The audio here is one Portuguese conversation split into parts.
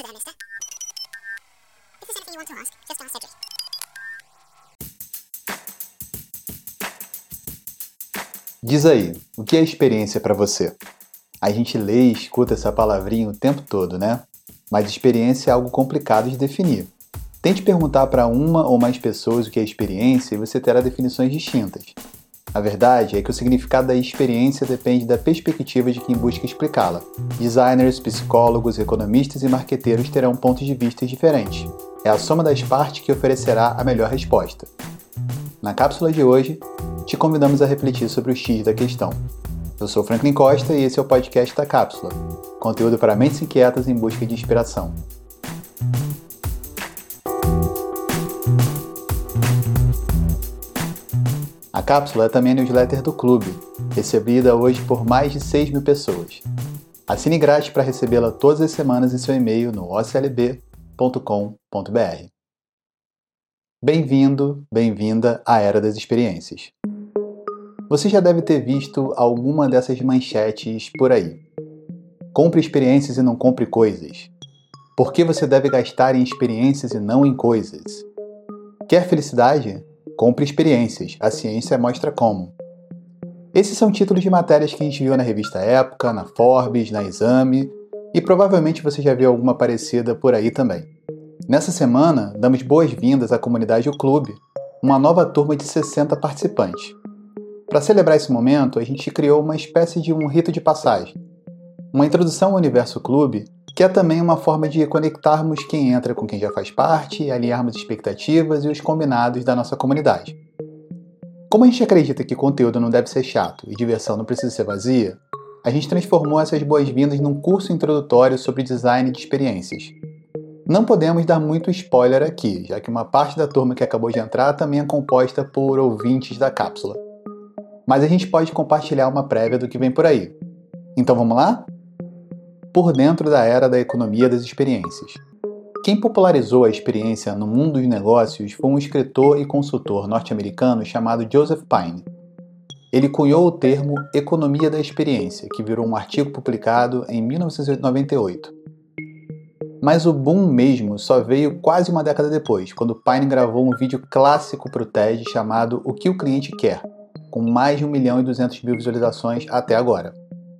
If there's anything you want to ask, just ask Cedric. Diz aí, o que é experiência para você? A gente lê e escuta essa palavrinha o tempo todo, né? Mas experiência é algo complicado de definir. Tente perguntar para uma ou mais pessoas o que é experiência e você terá definições distintas. A verdade é que o significado da experiência depende da perspectiva de quem busca explicá-la. Designers, psicólogos, economistas e marqueteiros terão pontos de vista diferentes. É a soma das partes que oferecerá a melhor resposta. Na cápsula de hoje, te convidamos a refletir sobre o X da questão. Eu sou Franklin Costa e esse é o podcast da Cápsula, conteúdo para mentes inquietas em busca de inspiração. Cápsula é também a newsletter do clube, recebida hoje por mais de 6 mil pessoas. Assine grátis para recebê-la todas as semanas em seu e-mail no oclb.com.br. Bem-vindo, bem-vinda à Era das Experiências. Você já deve ter visto alguma dessas manchetes por aí. Compre experiências e não compre coisas. Por que você deve gastar em experiências e não em coisas? Quer felicidade? Compre experiências. A ciência mostra como. Esses são títulos de matérias que a gente viu na revista Época, na Forbes, na Exame e provavelmente você já viu alguma parecida por aí também. Nessa semana, damos boas-vindas à comunidade O Clube, uma nova turma de 60 participantes. Para celebrar esse momento, a gente criou uma espécie de um rito de passagem, uma introdução ao universo clube, que é também uma forma de conectarmos quem entra com quem já faz parte alinharmos expectativas e os combinados da nossa comunidade. Como a gente acredita que conteúdo não deve ser chato e diversão não precisa ser vazia, a gente transformou essas boas-vindas num curso introdutório sobre design de experiências. Não podemos dar muito spoiler aqui, já que uma parte da turma que acabou de entrar também é composta por ouvintes da cápsula mas a gente pode compartilhar uma prévia do que vem por aí. Então vamos lá? Por dentro da era da economia das experiências. Quem popularizou a experiência no mundo dos negócios foi um escritor e consultor norte-americano chamado Joseph Pine. Ele cunhou o termo economia da experiência, que virou um artigo publicado em 1998. Mas o boom mesmo só veio quase uma década depois, quando Pine gravou um vídeo clássico para o TED chamado O que o cliente quer, com mais de 1 milhão e 200 mil visualizações até agora.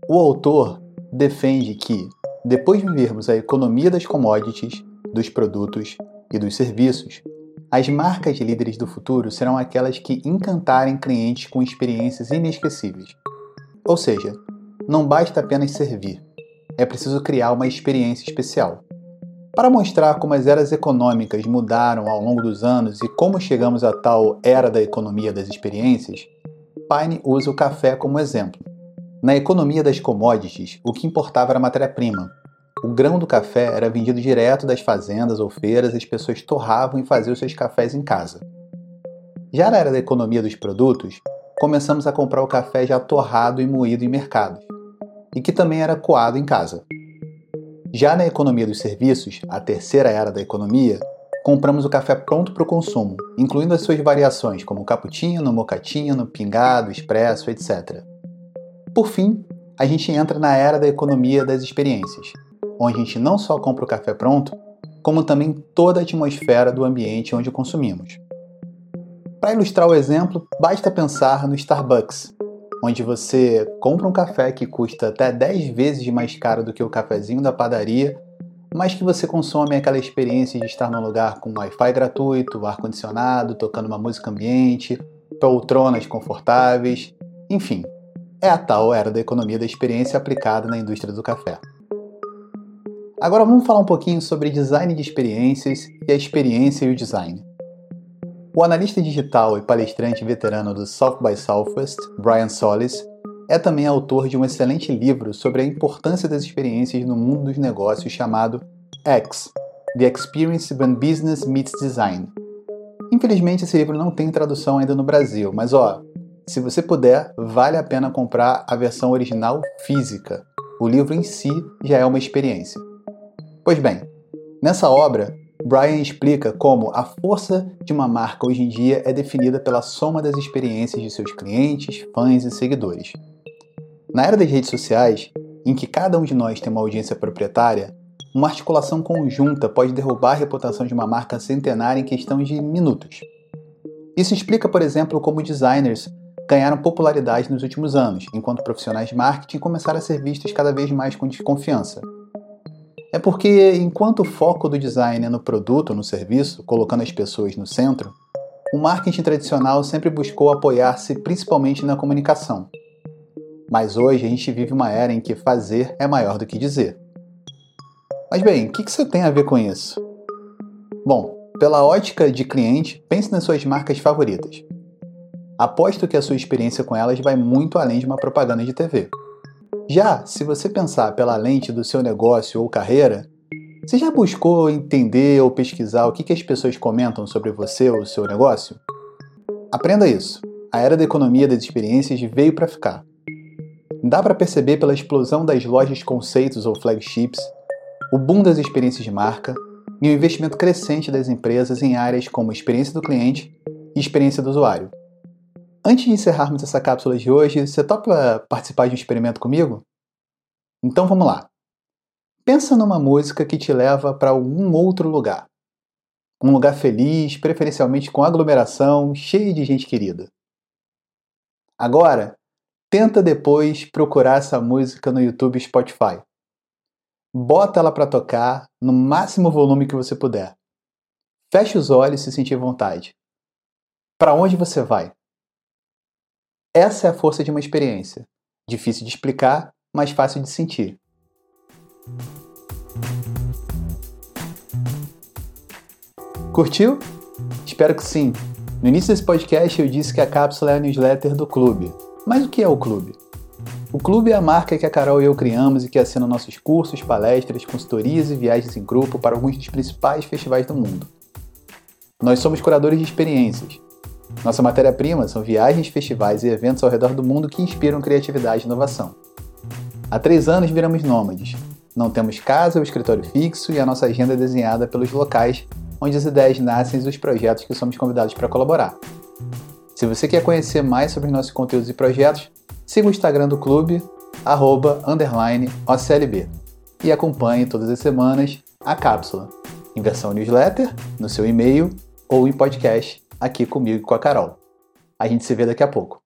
O autor defende que, depois de vivermos a economia das commodities, dos produtos e dos serviços, as marcas líderes do futuro serão aquelas que encantarem clientes com experiências inesquecíveis. Ou seja, não basta apenas servir, é preciso criar uma experiência especial. Para mostrar como as eras econômicas mudaram ao longo dos anos e como chegamos à tal era da economia das experiências, Pine usa o café como exemplo. Na economia das commodities, o que importava era matéria-prima. O grão do café era vendido direto das fazendas ou feiras e as pessoas torravam e faziam seus cafés em casa. Já na era da economia dos produtos, começamos a comprar o café já torrado e moído em mercados, e que também era coado em casa. Já na economia dos serviços, a terceira era da economia, compramos o café pronto para o consumo, incluindo as suas variações como cappuccino, mocatino, pingado, expresso, etc. Por fim, a gente entra na era da economia das experiências, onde a gente não só compra o café pronto, como também toda a atmosfera do ambiente onde consumimos. Para ilustrar o exemplo, basta pensar no Starbucks, onde você compra um café que custa até 10 vezes mais caro do que o cafezinho da padaria mas que você consome aquela experiência de estar num lugar com Wi-Fi gratuito, ar-condicionado, tocando uma música ambiente, poltronas confortáveis, enfim, é a tal era da economia da experiência aplicada na indústria do café. Agora vamos falar um pouquinho sobre design de experiências e a experiência e o design. O analista digital e palestrante veterano do South by Southwest, Brian Solis, é também autor de um excelente livro sobre a importância das experiências no mundo dos negócios chamado X The Experience When Business Meets Design. Infelizmente, esse livro não tem tradução ainda no Brasil, mas ó, se você puder, vale a pena comprar a versão original física. O livro em si já é uma experiência. Pois bem, nessa obra, Brian explica como a força de uma marca hoje em dia é definida pela soma das experiências de seus clientes, fãs e seguidores. Na era das redes sociais, em que cada um de nós tem uma audiência proprietária, uma articulação conjunta pode derrubar a reputação de uma marca centenária em questão de minutos. Isso explica, por exemplo, como designers ganharam popularidade nos últimos anos, enquanto profissionais de marketing começaram a ser vistos cada vez mais com desconfiança. É porque, enquanto o foco do design é no produto no serviço, colocando as pessoas no centro, o marketing tradicional sempre buscou apoiar-se principalmente na comunicação. Mas hoje a gente vive uma era em que fazer é maior do que dizer. Mas bem, o que isso tem a ver com isso? Bom, pela ótica de cliente, pense nas suas marcas favoritas. Aposto que a sua experiência com elas vai muito além de uma propaganda de TV. Já se você pensar pela lente do seu negócio ou carreira, você já buscou entender ou pesquisar o que as pessoas comentam sobre você ou seu negócio? Aprenda isso. A era da economia das experiências veio para ficar. Dá para perceber pela explosão das lojas conceitos ou flagships, o boom das experiências de marca e o investimento crescente das empresas em áreas como experiência do cliente e experiência do usuário. Antes de encerrarmos essa cápsula de hoje, você topa participar de um experimento comigo? Então vamos lá. Pensa numa música que te leva para algum outro lugar. Um lugar feliz, preferencialmente com aglomeração, cheio de gente querida. Agora, tenta depois procurar essa música no YouTube e Spotify bota ela para tocar no máximo volume que você puder. Feche os olhos se sentir vontade. Para onde você vai? Essa é a força de uma experiência. Difícil de explicar, mas fácil de sentir. Curtiu? Espero que sim. No início desse podcast eu disse que a cápsula é a newsletter do clube. Mas o que é o clube? O clube é a marca que a Carol e eu criamos e que assina nossos cursos, palestras, consultorias e viagens em grupo para alguns dos principais festivais do mundo. Nós somos curadores de experiências. Nossa matéria-prima são viagens, festivais e eventos ao redor do mundo que inspiram criatividade e inovação. Há três anos viramos nômades. Não temos casa ou escritório fixo e a nossa agenda é desenhada pelos locais onde as ideias nascem e os projetos que somos convidados para colaborar. Se você quer conhecer mais sobre nossos conteúdos e projetos, siga o Instagram do clube, arroba, OCLB, e acompanhe todas as semanas a cápsula, em versão newsletter, no seu e-mail ou em podcast, aqui comigo e com a Carol. A gente se vê daqui a pouco.